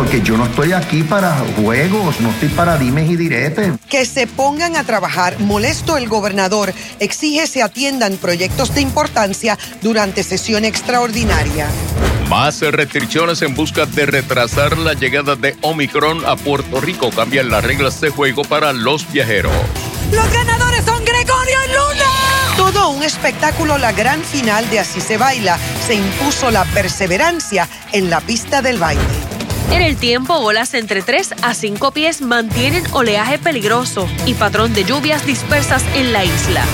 porque yo no estoy aquí para juegos, no estoy para dimes y diretes. Que se pongan a trabajar. Molesto el gobernador exige se atiendan proyectos de importancia durante sesión extraordinaria. Más restricciones en busca de retrasar la llegada de Omicron a Puerto Rico cambian las reglas de juego para los viajeros. Los ganadores son Gregorio y Luna. Todo un espectáculo, la gran final de Así se baila. Se impuso la perseverancia en la pista del baile. En el tiempo, olas entre 3 a 5 pies mantienen oleaje peligroso y patrón de lluvias dispersas en la isla.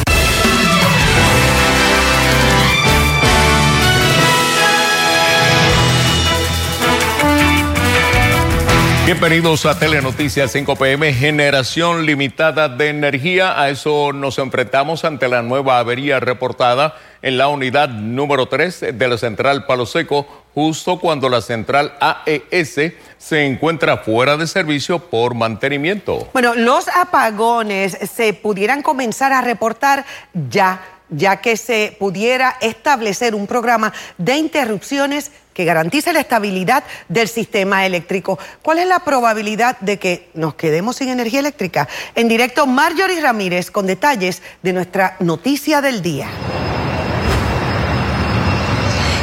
Bienvenidos a Telenoticias 5 PM, generación limitada de energía. A eso nos enfrentamos ante la nueva avería reportada en la unidad número 3 de la central Palo Seco, justo cuando la central AES se encuentra fuera de servicio por mantenimiento. Bueno, los apagones se pudieran comenzar a reportar ya ya que se pudiera establecer un programa de interrupciones que garantice la estabilidad del sistema eléctrico. ¿Cuál es la probabilidad de que nos quedemos sin energía eléctrica? En directo, Marjorie Ramírez con detalles de nuestra noticia del día.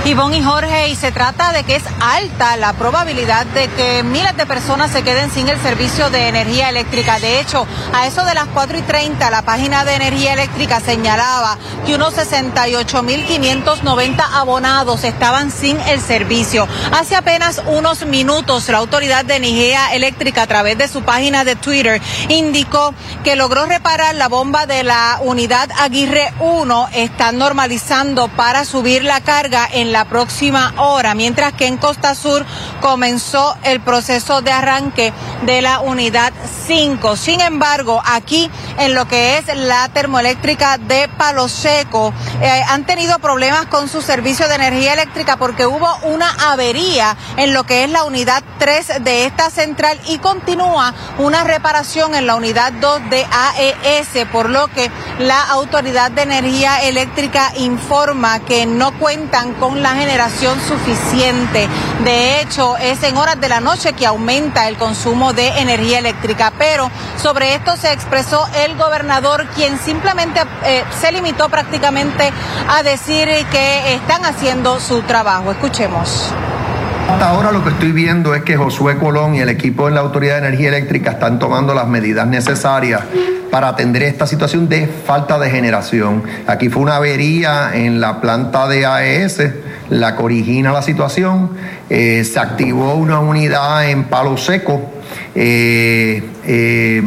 Ivonne y Jorge, y se trata de que es alta la probabilidad de que miles de personas se queden sin el servicio de energía eléctrica. De hecho, a eso de las 4 y 30, la página de energía eléctrica señalaba que unos 68.590 abonados estaban sin el servicio. Hace apenas unos minutos, la autoridad de energía eléctrica, a través de su página de Twitter, indicó que logró reparar la bomba de la unidad Aguirre 1, está normalizando para subir la carga en la próxima hora, mientras que en Costa Sur comenzó el proceso de arranque de la unidad 5. Sin embargo, aquí en lo que es la termoeléctrica de Palo Seco, eh, han tenido problemas con su servicio de energía eléctrica porque hubo una avería en lo que es la unidad 3 de esta central y continúa una reparación en la unidad 2 de AES, por lo que la Autoridad de Energía Eléctrica informa que no cuentan con la generación suficiente. De hecho, es en horas de la noche que aumenta el consumo de energía eléctrica. Pero sobre esto se expresó el gobernador, quien simplemente eh, se limitó prácticamente a decir que están haciendo su trabajo. Escuchemos. Hasta ahora lo que estoy viendo es que Josué Colón y el equipo de la Autoridad de Energía Eléctrica están tomando las medidas necesarias para atender esta situación de falta de generación. Aquí fue una avería en la planta de AES la que origina la situación. Eh, se activó una unidad en Palo Seco eh, eh,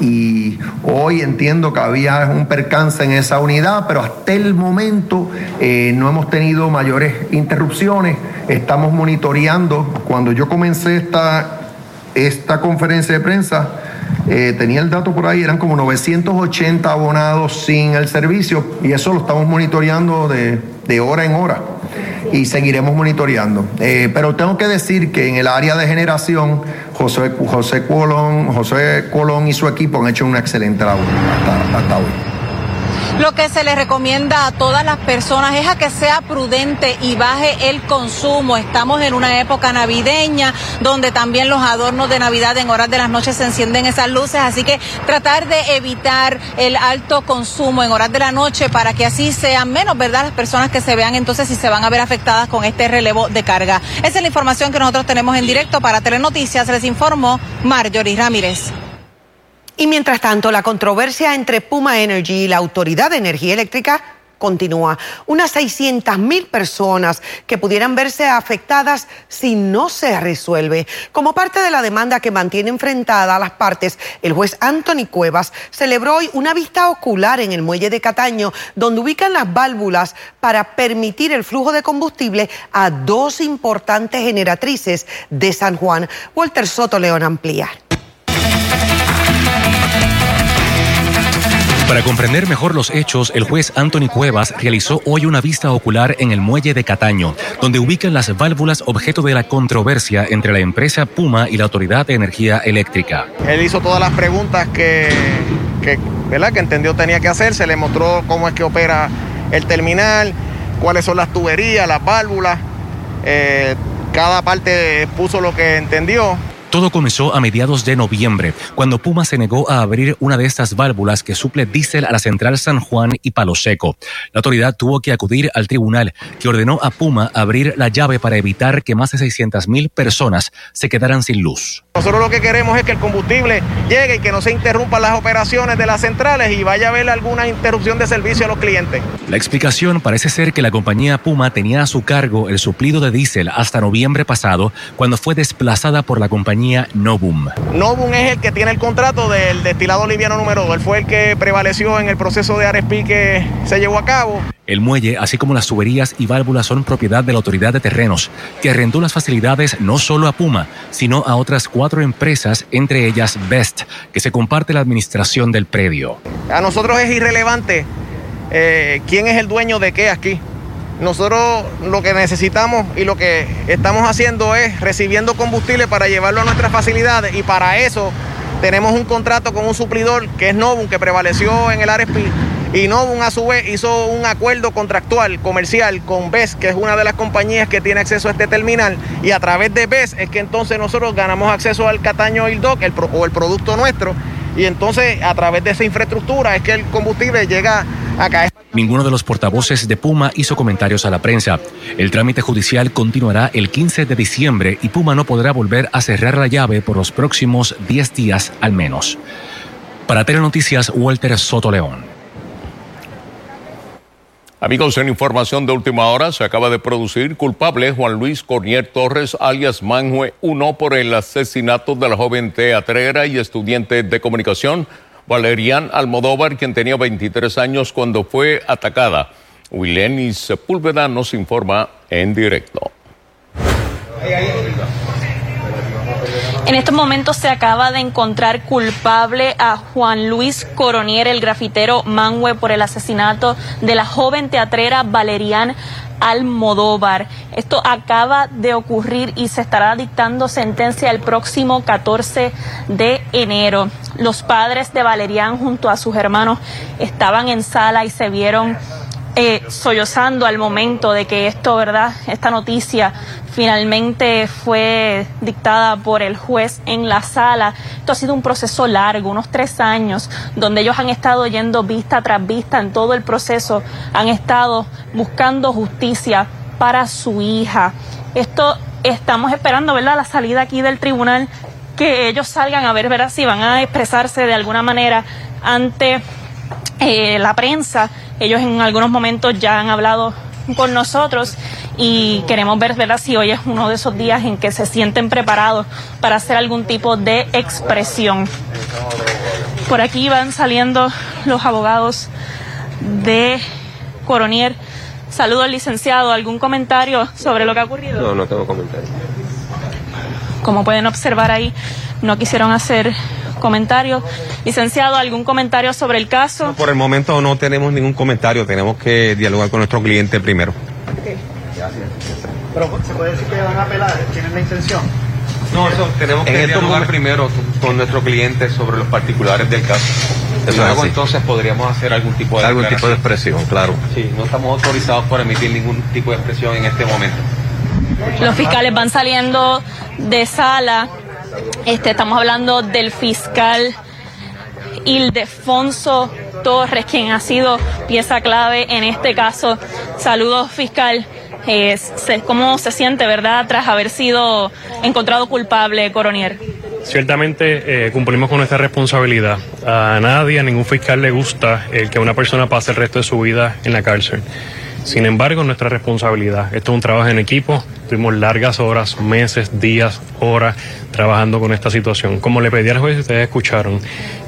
y hoy entiendo que había un percance en esa unidad, pero hasta el momento no hemos tenido mayores interrupciones. Estamos monitoreando. Cuando yo comencé esta, esta conferencia de prensa, tenía el dato por ahí, eran como 980 abonados sin el servicio y eso lo estamos monitoreando de, de hora en hora y seguiremos monitoreando. Eh, pero tengo que decir que en el área de generación, José, José, Colón, José Colón y su equipo han hecho una excelente labor hasta hoy. Lo que se le recomienda a todas las personas es a que sea prudente y baje el consumo. Estamos en una época navideña donde también los adornos de Navidad en horas de las noches se encienden esas luces, así que tratar de evitar el alto consumo en horas de la noche para que así sean menos, ¿verdad? Las personas que se vean entonces si se van a ver afectadas con este relevo de carga. Esa es la información que nosotros tenemos en directo para Telenoticias. Les informó Marjorie Ramírez. Y mientras tanto, la controversia entre Puma Energy y la Autoridad de Energía Eléctrica continúa. Unas 600 mil personas que pudieran verse afectadas si no se resuelve. Como parte de la demanda que mantiene enfrentada a las partes, el juez Anthony Cuevas celebró hoy una vista ocular en el muelle de Cataño, donde ubican las válvulas para permitir el flujo de combustible a dos importantes generatrices de San Juan. Walter Soto León amplía. Para comprender mejor los hechos, el juez Anthony Cuevas realizó hoy una vista ocular en el muelle de Cataño, donde ubican las válvulas objeto de la controversia entre la empresa Puma y la Autoridad de Energía Eléctrica. Él hizo todas las preguntas que, ¿verdad? que entendió tenía que hacer, se le mostró cómo es que opera el terminal, cuáles son las tuberías, las válvulas. Eh, cada parte puso lo que entendió. Todo comenzó a mediados de noviembre, cuando Puma se negó a abrir una de estas válvulas que suple diésel a la central San Juan y Palo Seco. La autoridad tuvo que acudir al tribunal, que ordenó a Puma abrir la llave para evitar que más de 600 mil personas se quedaran sin luz. Nosotros lo que queremos es que el combustible llegue y que no se interrumpan las operaciones de las centrales y vaya a haber alguna interrupción de servicio a los clientes. La explicación parece ser que la compañía Puma tenía a su cargo el suplido de diésel hasta noviembre pasado, cuando fue desplazada por la compañía Novum. Novum es el que tiene el contrato del destilado liviano número 2. Él fue el que prevaleció en el proceso de RSP que se llevó a cabo. El muelle, así como las tuberías y válvulas, son propiedad de la Autoridad de Terrenos, que arrendó las facilidades no solo a Puma, sino a otras cuatro empresas, entre ellas Best, que se comparte la administración del predio. A nosotros es irrelevante eh, quién es el dueño de qué aquí. Nosotros lo que necesitamos y lo que estamos haciendo es recibiendo combustible para llevarlo a nuestras facilidades y para eso tenemos un contrato con un suplidor que es Novum, que prevaleció en el RSP. Y Novum a su vez hizo un acuerdo contractual comercial con BES, que es una de las compañías que tiene acceso a este terminal. Y a través de BES es que entonces nosotros ganamos acceso al Cataño Ildoc, el, o el producto nuestro. Y entonces a través de esa infraestructura es que el combustible llega acá. Ninguno de los portavoces de Puma hizo comentarios a la prensa. El trámite judicial continuará el 15 de diciembre y Puma no podrá volver a cerrar la llave por los próximos 10 días al menos. Para Telenoticias, Walter Soto León. Amigos, en información de última hora se acaba de producir culpable Juan Luis Cornier Torres, alias Manjue 1, por el asesinato de la joven teatrera y estudiante de comunicación Valerian Almodóvar, quien tenía 23 años cuando fue atacada. Wileni Sepúlveda nos informa en directo. En estos momentos se acaba de encontrar culpable a Juan Luis Coronier, el grafitero Mangue, por el asesinato de la joven teatrera Valerian Almodóvar. Esto acaba de ocurrir y se estará dictando sentencia el próximo 14 de enero. Los padres de Valerian junto a sus hermanos estaban en sala y se vieron eh, sollozando al momento de que esto, ¿verdad? Esta noticia finalmente fue dictada por el juez en la sala. Esto ha sido un proceso largo, unos tres años, donde ellos han estado yendo vista tras vista en todo el proceso, han estado buscando justicia para su hija. Esto estamos esperando, ¿verdad? La salida aquí del tribunal, que ellos salgan a ver, ver si van a expresarse de alguna manera ante eh, la prensa. Ellos en algunos momentos ya han hablado con nosotros y queremos ver ¿verdad? si hoy es uno de esos días en que se sienten preparados para hacer algún tipo de expresión. Por aquí van saliendo los abogados de Coronier. Saludo al licenciado. ¿Algún comentario sobre lo que ha ocurrido? No, no tengo comentario. Como pueden observar ahí, no quisieron hacer comentarios. Licenciado, ¿algún comentario sobre el caso? por el momento no tenemos ningún comentario, tenemos que dialogar con nuestro cliente primero. Gracias. Pero se puede decir que van a apelar, tienen la intención. No, eso tenemos que dialogar primero con nuestro cliente sobre los particulares del caso. Luego entonces podríamos hacer algún tipo de algún tipo de expresión, claro. Sí, no estamos autorizados para emitir ningún tipo de expresión en este momento. Los fiscales van saliendo de sala este, estamos hablando del fiscal Ildefonso Torres, quien ha sido pieza clave en este caso. Saludos, fiscal. Eh, ¿Cómo se siente, verdad, tras haber sido encontrado culpable, Coronier? Ciertamente eh, cumplimos con nuestra responsabilidad. A nadie, a ningún fiscal le gusta el que una persona pase el resto de su vida en la cárcel. Sin embargo, nuestra responsabilidad. Esto es un trabajo en equipo. Tuvimos largas horas, meses, días, horas trabajando con esta situación. Como le pedí al juez, ustedes escucharon,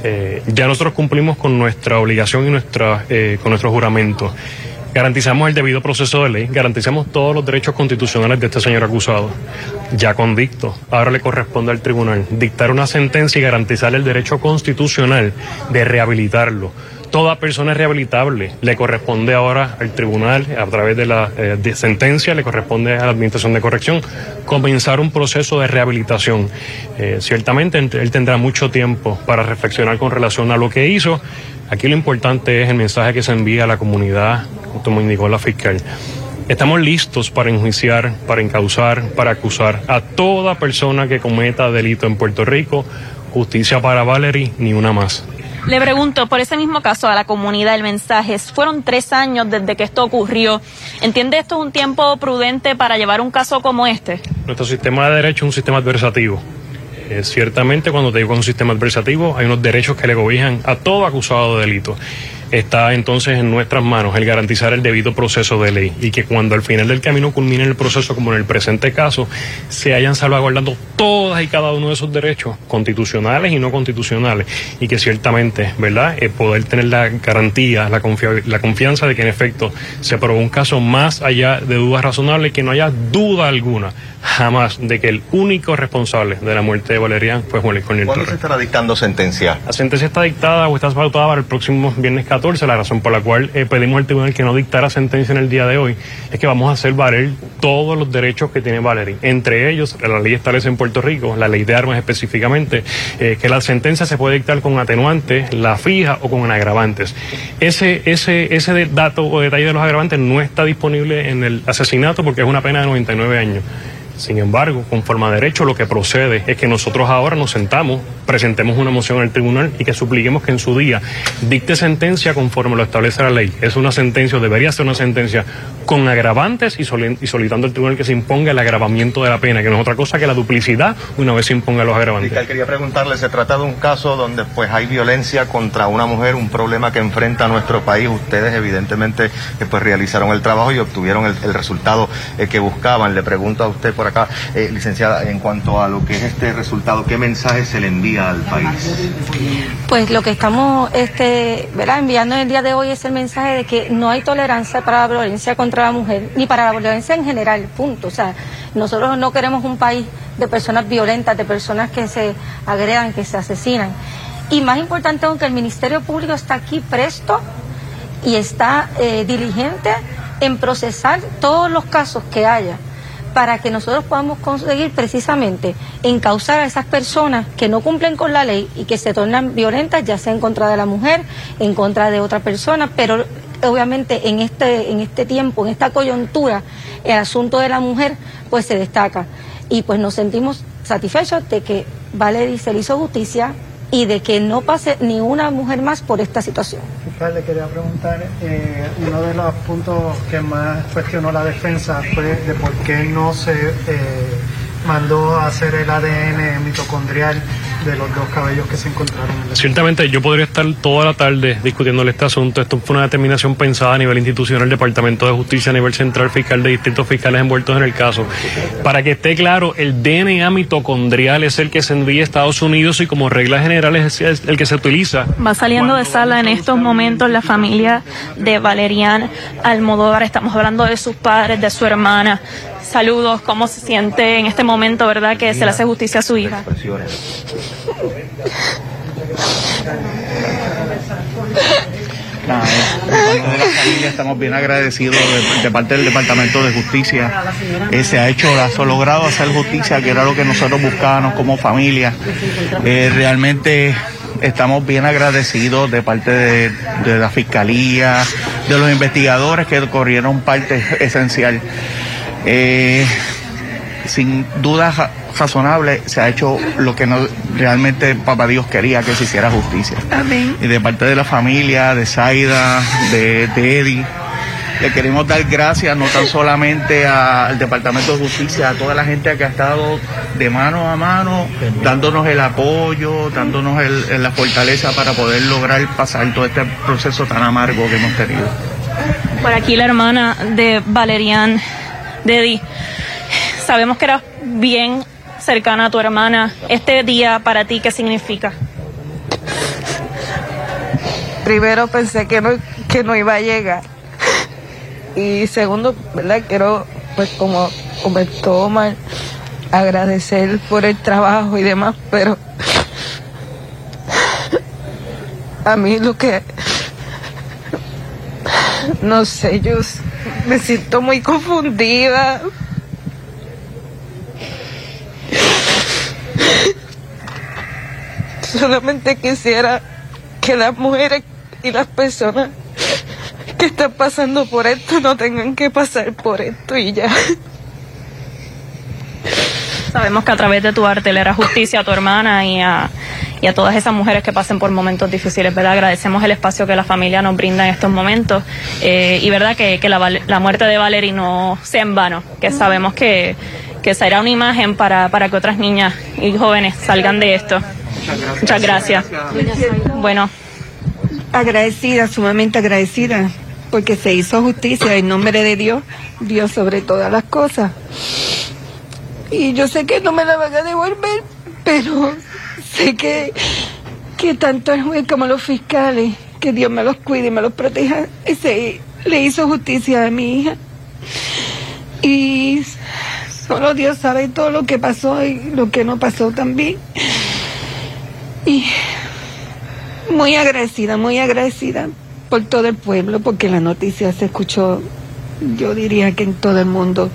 eh, ya nosotros cumplimos con nuestra obligación y nuestra, eh, con nuestro juramento. Garantizamos el debido proceso de ley, garantizamos todos los derechos constitucionales de este señor acusado, ya convicto. Ahora le corresponde al tribunal dictar una sentencia y garantizar el derecho constitucional de rehabilitarlo toda persona es rehabilitable. Le corresponde ahora al tribunal, a través de la eh, sentencia, le corresponde a la Administración de Corrección comenzar un proceso de rehabilitación. Eh, ciertamente él tendrá mucho tiempo para reflexionar con relación a lo que hizo. Aquí lo importante es el mensaje que se envía a la comunidad, como indicó la fiscal. Estamos listos para enjuiciar, para encauzar, para acusar a toda persona que cometa delito en Puerto Rico. Justicia para Valerie, ni una más. Le pregunto, por ese mismo caso a la comunidad, el mensaje, fueron tres años desde que esto ocurrió. ¿Entiende esto es un tiempo prudente para llevar un caso como este? Nuestro sistema de derecho es un sistema adversativo. Eh, ciertamente, cuando te digo un sistema adversativo, hay unos derechos que le cobijan a todo acusado de delito está entonces en nuestras manos el garantizar el debido proceso de ley y que cuando al final del camino culmine el proceso, como en el presente caso, se hayan salvaguardando todas y cada uno de esos derechos constitucionales y no constitucionales y que ciertamente, ¿verdad?, eh, poder tener la garantía, la, la confianza de que en efecto se probó un caso más allá de dudas razonables, que no haya duda alguna jamás de que el único responsable de la muerte de Valerian fue Juan Luis Cornel ¿Cuándo se estará dictando sentencia? La sentencia está dictada o está pautada para el próximo viernes 14. La razón por la cual eh, pedimos al tribunal que no dictara sentencia en el día de hoy es que vamos a hacer valer todos los derechos que tiene Valerie. Entre ellos, la ley establece en Puerto Rico, la ley de armas específicamente, eh, que la sentencia se puede dictar con atenuantes, la fija o con agravantes. Ese, ese, ese dato o detalle de los agravantes no está disponible en el asesinato porque es una pena de 99 años. Sin embargo, conforme a derecho, lo que procede es que nosotros ahora nos sentamos, presentemos una moción al tribunal y que supliquemos que en su día dicte sentencia conforme lo establece la ley. Es una sentencia, o debería ser una sentencia con agravantes y, solicitando al tribunal que se imponga el agravamiento de la pena, que no es otra cosa que la duplicidad una vez se imponga los agravantes. quería preguntarle, se trata de un caso donde pues hay violencia contra una mujer, un problema que enfrenta nuestro país. Ustedes evidentemente eh, pues realizaron el trabajo y obtuvieron el, resultado eh, que buscaban. Le pregunto a usted por acá, eh, licenciada, en cuanto a lo que es este resultado, ¿qué mensaje se le envía al país? Pues lo que estamos este, enviando en el día de hoy es el mensaje de que no hay tolerancia para la violencia contra la mujer, ni para la violencia en general, punto. O sea, nosotros no queremos un país de personas violentas, de personas que se agredan, que se asesinan. Y más importante aún que el Ministerio Público está aquí presto y está eh, diligente en procesar todos los casos que haya para que nosotros podamos conseguir precisamente encauzar a esas personas que no cumplen con la ley y que se tornan violentas, ya sea en contra de la mujer, en contra de otra persona, pero obviamente en este, en este tiempo, en esta coyuntura, el asunto de la mujer pues se destaca. Y pues nos sentimos satisfechos de que Valery se le hizo justicia, y de que no pase ni una mujer más por esta situación. Fiscal, le quería preguntar, eh, uno de los puntos que más cuestionó la defensa fue de por qué no se eh, mandó a hacer el ADN mitocondrial de los dos cabellos que se encontraron. Ciertamente yo podría estar toda la tarde discutiéndole este asunto. Esto fue una determinación pensada a nivel institucional, del Departamento de Justicia, a nivel central fiscal de distintos fiscales envueltos en el caso. Para que esté claro, el DNA mitocondrial es el que se envía a Estados Unidos y como regla general es el que se utiliza. Va saliendo de sala en estos momentos la familia de Valerian Almodóvar. Estamos hablando de sus padres, de su hermana. Saludos, ¿cómo se siente en este momento, verdad, que se le hace justicia a su hija? de la familia estamos bien agradecidos de, parte del Departamento de Justicia. Eh, se ha hecho, ha logrado hacer justicia, que era lo que nosotros buscábamos como familia. Eh, realmente estamos bien agradecidos de parte de, de, la Fiscalía, de los investigadores que corrieron parte esencial. Eh, sin duda razonable se ha hecho lo que no realmente papá Dios quería que se hiciera justicia. Amén. Y de parte de la familia, de Zaida, de, de Eddie, le queremos dar gracias no tan solamente al Departamento de Justicia, a toda la gente que ha estado de mano a mano, dándonos el apoyo, dándonos el, la fortaleza para poder lograr pasar todo este proceso tan amargo que hemos tenido. Por aquí la hermana de Valerian, de Eddie, sabemos que eras bien cercana a tu hermana. Este día para ti, ¿qué significa? Primero pensé que no, que no iba a llegar. Y segundo, ¿verdad? Quiero, pues como comentó Omar, agradecer por el trabajo y demás, pero a mí lo que, no sé, yo me siento muy confundida Solamente quisiera que las mujeres y las personas que están pasando por esto no tengan que pasar por esto y ya. Sabemos que a través de tu arte le hará justicia a tu hermana y a, y a todas esas mujeres que pasen por momentos difíciles, ¿verdad? Agradecemos el espacio que la familia nos brinda en estos momentos eh, y, ¿verdad? Que, que la, la, muerte de Valerie no sea en vano, que sabemos que, que será una imagen para, para que otras niñas y jóvenes salgan de esto. Muchas gracias. Bueno. Agradecida, sumamente agradecida, porque se hizo justicia en nombre de Dios, Dios sobre todas las cosas. Y yo sé que no me la van a devolver, pero sé que, que tanto el juez como los fiscales, que Dios me los cuide y me los proteja, ese, le hizo justicia a mi hija. Y solo Dios sabe todo lo que pasó y lo que no pasó también. Y muy agradecida, muy agradecida por todo el pueblo, porque la noticia se escuchó, yo diría que en todo el mundo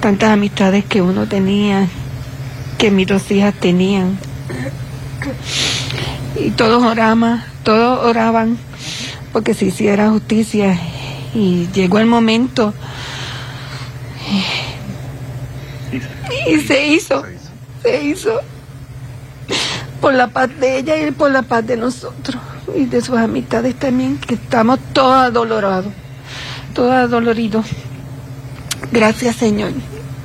tantas amistades que uno tenía, que mis dos hijas tenían. Y todos oraban, todos oraban porque se hiciera justicia. Y llegó el momento. Y se hizo, se hizo. Por la paz de ella y por la paz de nosotros. Y de sus amistades también, que estamos todos adolorados, todos adoloridos. Gracias, Señor.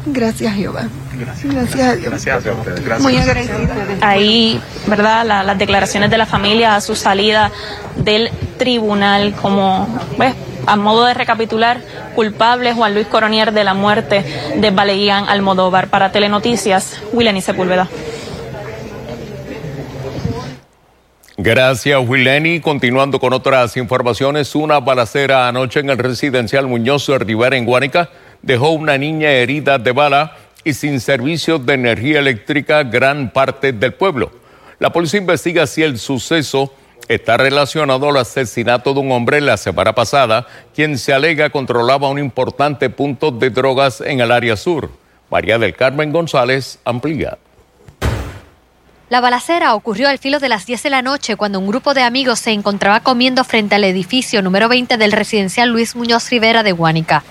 Gracias, Jehová. Gracias. Gracias a Dios. Gracias, Gracias. Muy agradecida. Ahí, ¿verdad? las declaraciones de la familia a su salida del tribunal, como, pues, a modo de recapitular, culpable Juan Luis Coronier de la muerte de Valerian Almodóvar. Para Telenoticias, Willen y Sepúlveda. Gracias, Wileni. Continuando con otras informaciones, una balacera anoche en el residencial Muñoz de Rivera en Guánica dejó una niña herida de bala y sin servicios de energía eléctrica gran parte del pueblo. La policía investiga si el suceso está relacionado al asesinato de un hombre la semana pasada, quien se alega controlaba un importante punto de drogas en el área sur. María del Carmen González amplía. La balacera ocurrió al filo de las 10 de la noche cuando un grupo de amigos se encontraba comiendo frente al edificio número 20 del residencial Luis Muñoz Rivera de Guánica.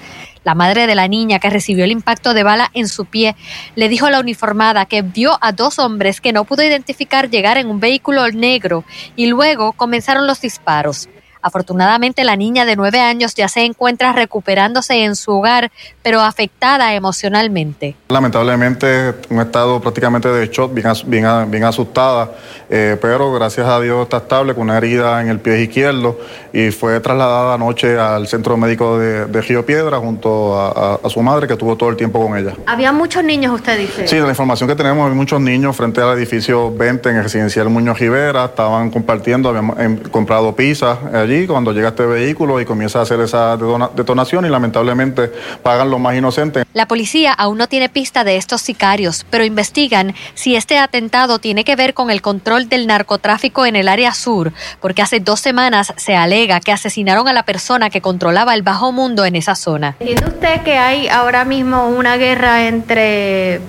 La madre de la niña que recibió el impacto de bala en su pie le dijo a la uniformada que vio a dos hombres que no pudo identificar llegar en un vehículo negro y luego comenzaron los disparos. Afortunadamente la niña de nueve años ya se encuentra recuperándose en su hogar, pero afectada emocionalmente. Lamentablemente un estado prácticamente de shock, bien, bien, bien asustada, eh, pero gracias a Dios está estable con una herida en el pie izquierdo y fue trasladada anoche al centro médico de, Río Piedra junto a, su madre que estuvo todo el tiempo con ella. ¿Había muchos niños, usted dice? Sí, la información que tenemos, hay muchos niños frente al edificio 20 en el residencial Muñoz Rivera, estaban compartiendo, habíamos em, comprado pizza allí cuando llega este vehículo y comienza a hacer esa detonación y lamentablemente pagan los más inocentes. La policía aún no tiene pista de estos sicarios, pero investigan si este atentado tiene que ver con el control del narcotráfico en el área sur, porque hace dos semanas se alega que asesinaron a la persona que controlaba el bajo mundo en esa zona. ¿Entiende usted que hay ahora mismo una guerra entre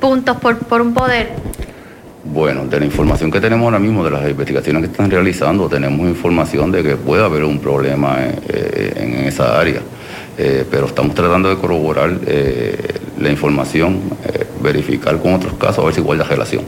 puntos por, por un poder? Bueno, de la información que tenemos ahora mismo, de las investigaciones que están realizando, tenemos información de que puede haber un problema en, eh, esa área, eh, pero estamos tratando de corroborar eh, la información, verificar con otros casos, a ver si guarda relación.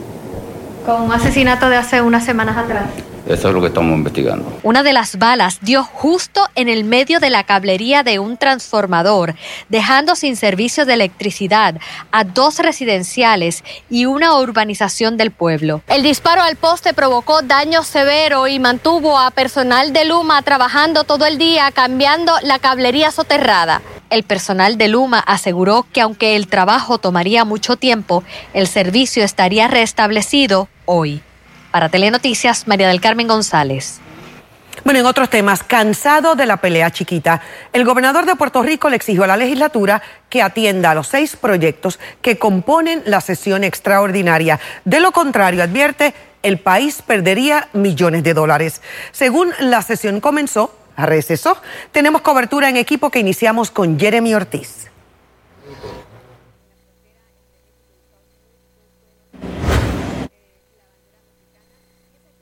Con un asesinato de hace unas semanas atrás. Eso es lo que estamos investigando. Una de las balas dio justo en el medio de la cablería de un transformador, dejando sin servicio de electricidad a dos residenciales y una urbanización del pueblo. El disparo al poste provocó daño severo y mantuvo a personal de Luma trabajando todo el día cambiando la cablería soterrada. El personal de Luma aseguró que aunque el trabajo tomaría mucho tiempo, el servicio estaría restablecido hoy. Para Telenoticias, María del Carmen González. Bueno, en otros temas, cansado de la pelea chiquita, el gobernador de Puerto Rico le exigió a la legislatura que atienda a los seis proyectos que componen la sesión extraordinaria. De lo contrario, advierte, el país perdería millones de dólares. Según la sesión comenzó, recesó. Tenemos cobertura en equipo que iniciamos con Jeremy Ortiz.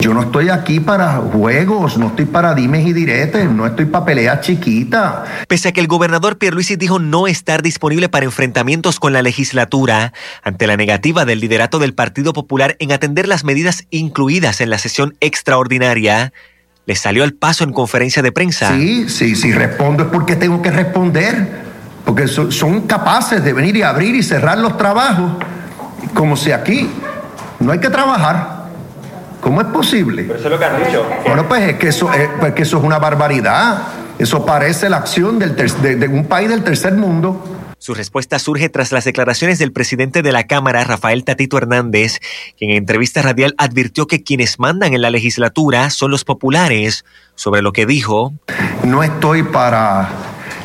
Yo no estoy aquí para juegos, no estoy para dimes y diretes, no estoy para peleas chiquitas. Pese a que el gobernador Pierluisi dijo no estar disponible para enfrentamientos con la legislatura, ante la negativa del liderato del Partido Popular en atender las medidas incluidas en la sesión extraordinaria, le salió al paso en conferencia de prensa. Sí, sí, si respondo es porque tengo que responder, porque son capaces de venir y abrir y cerrar los trabajos, como si aquí no hay que trabajar. ¿Cómo es posible? Pero eso es lo que han dicho. Bueno, pues es que eso, pues que eso es una barbaridad. Eso parece la acción del de, un país del tercer mundo. Su respuesta surge tras las declaraciones del presidente de la Cámara, Rafael Tatito Hernández, quien en entrevista radial advirtió que quienes mandan en la legislatura son los populares, sobre lo que dijo. No estoy para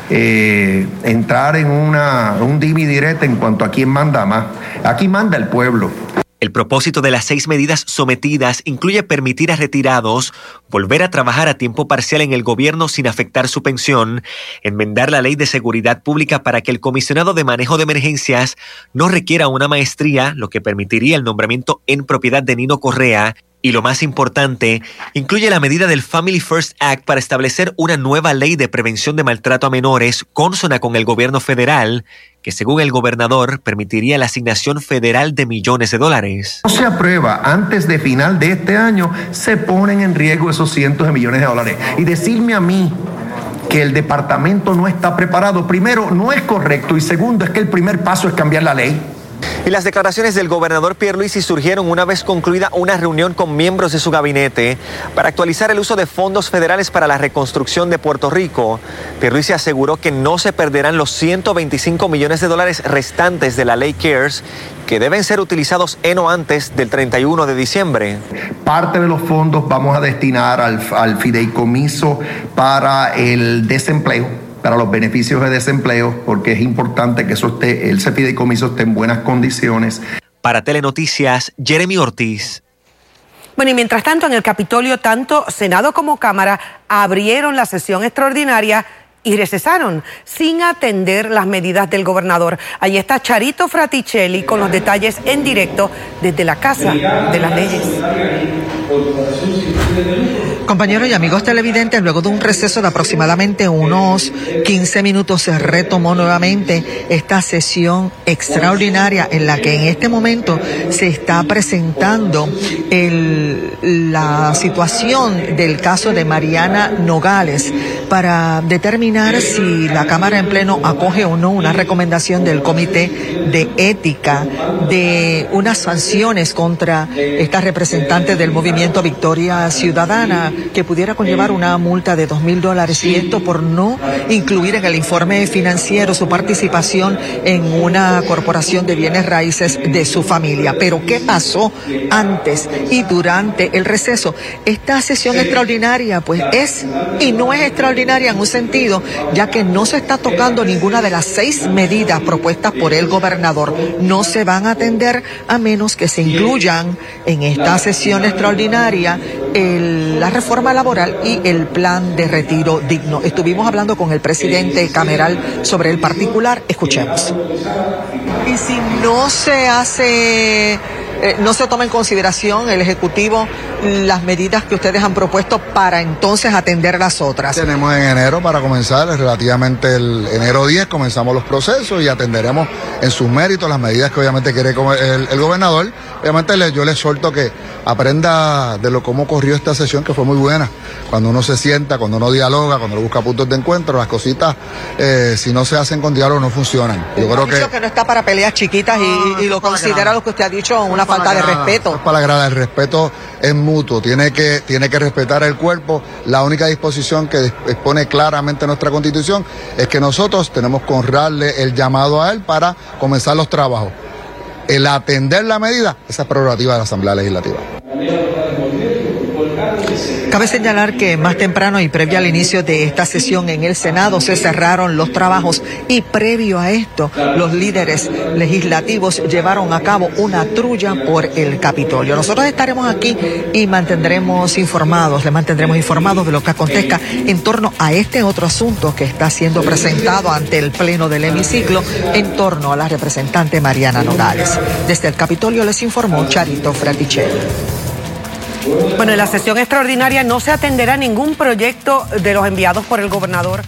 eh, entrar en una, un directo en cuanto a quién manda más. Aquí manda el pueblo. El propósito de las seis medidas sometidas incluye permitir a retirados volver a trabajar a tiempo parcial en el gobierno sin afectar su pensión, enmendar la ley de seguridad pública para que el comisionado de manejo de emergencias no requiera una maestría, lo que permitiría el nombramiento en propiedad de Nino Correa, y lo más importante, incluye la medida del Family First Act para establecer una nueva ley de prevención de maltrato a menores consona con el gobierno federal que según el gobernador permitiría la asignación federal de millones de dólares. No se aprueba antes de final de este año, se ponen en riesgo esos cientos de millones de dólares. Y decirme a mí que el departamento no está preparado, primero, no es correcto y segundo, es que el primer paso es cambiar la ley. Y las declaraciones del gobernador Pierluisi surgieron una vez concluida una reunión con miembros de su gabinete para actualizar el uso de fondos federales para la reconstrucción de Puerto Rico. Pierluisi aseguró que no se perderán los 125 millones de dólares restantes de la ley CARES que deben ser utilizados en o antes del 31 de diciembre. Parte de los fondos vamos a destinar al, al fideicomiso para el desempleo para los beneficios de desempleo, porque es importante que eso esté, el fideicomiso esté en buenas condiciones. Para Telenoticias, Jeremy Ortiz. Bueno, y mientras tanto, en el Capitolio, tanto Senado como Cámara abrieron la sesión extraordinaria y recesaron sin atender las medidas del gobernador. Ahí está Charito Fraticelli con los detalles en directo desde la Casa de las Leyes. Compañeros y amigos televidentes, luego de un receso de aproximadamente unos 15 minutos se retomó nuevamente esta sesión extraordinaria en la que en este momento se está presentando la situación del caso de Mariana Nogales para determinar si la Cámara en Pleno acoge o no una recomendación del Comité de Ética de unas sanciones contra esta representante del movimiento Victoria Ciudadana que pudiera conllevar una multa de dos mil dólares y esto por no incluir en el informe financiero su participación en una corporación de bienes raíces de su familia. Pero ¿qué pasó antes y durante el receso? Esta sesión extraordinaria pues es y no es extraordinaria en un sentido ya que no se está tocando ninguna de las seis medidas propuestas por el gobernador. No se van a atender a menos que se incluyan en esta sesión extraordinaria la reforma laboral y el plan de retiro digno. Estuvimos hablando con el presidente Cameral sobre el particular. Escuchemos. Y si no se hace eh, no se toma en consideración el Ejecutivo las medidas que ustedes han propuesto para entonces atender las otras. Tenemos en enero para comenzar, relativamente el enero 10 comenzamos los procesos y atenderemos en sus méritos las medidas que obviamente quiere el, el gobernador. Obviamente yo le suelto que aprenda de lo cómo corrió esta sesión que fue muy buena. Cuando uno se sienta, cuando uno dialoga, cuando uno busca puntos de encuentro, las cositas, eh, si no se hacen con diálogo, no funcionan. Yo creo que... que no está para peleas chiquitas y, lo considera lo que usted ha dicho una falta de respeto. es para la grada, el respeto es mutuo, tiene que, tiene que respetar el cuerpo. La única disposición que expone claramente nuestra constitución es que nosotros tenemos que honrarle el llamado a él para comenzar los trabajos el atender la medida, esa es prerrogativa de la Asamblea Legislativa. Cabe señalar que más temprano y previo al inicio de esta sesión en el Senado se cerraron los trabajos y previo a esto los líderes legislativos llevaron a cabo una trulla por el Capitolio. Nosotros estaremos aquí y mantendremos informados, le mantendremos informados de lo que acontezca en torno a este otro asunto que está siendo presentado ante el Pleno del hemiciclo en torno a la representante Mariana Nogales. Desde el Capitolio les informó Charito Fraticelli. Bueno, en la sesión extraordinaria no se atenderá ningún proyecto de los enviados por el gobernador.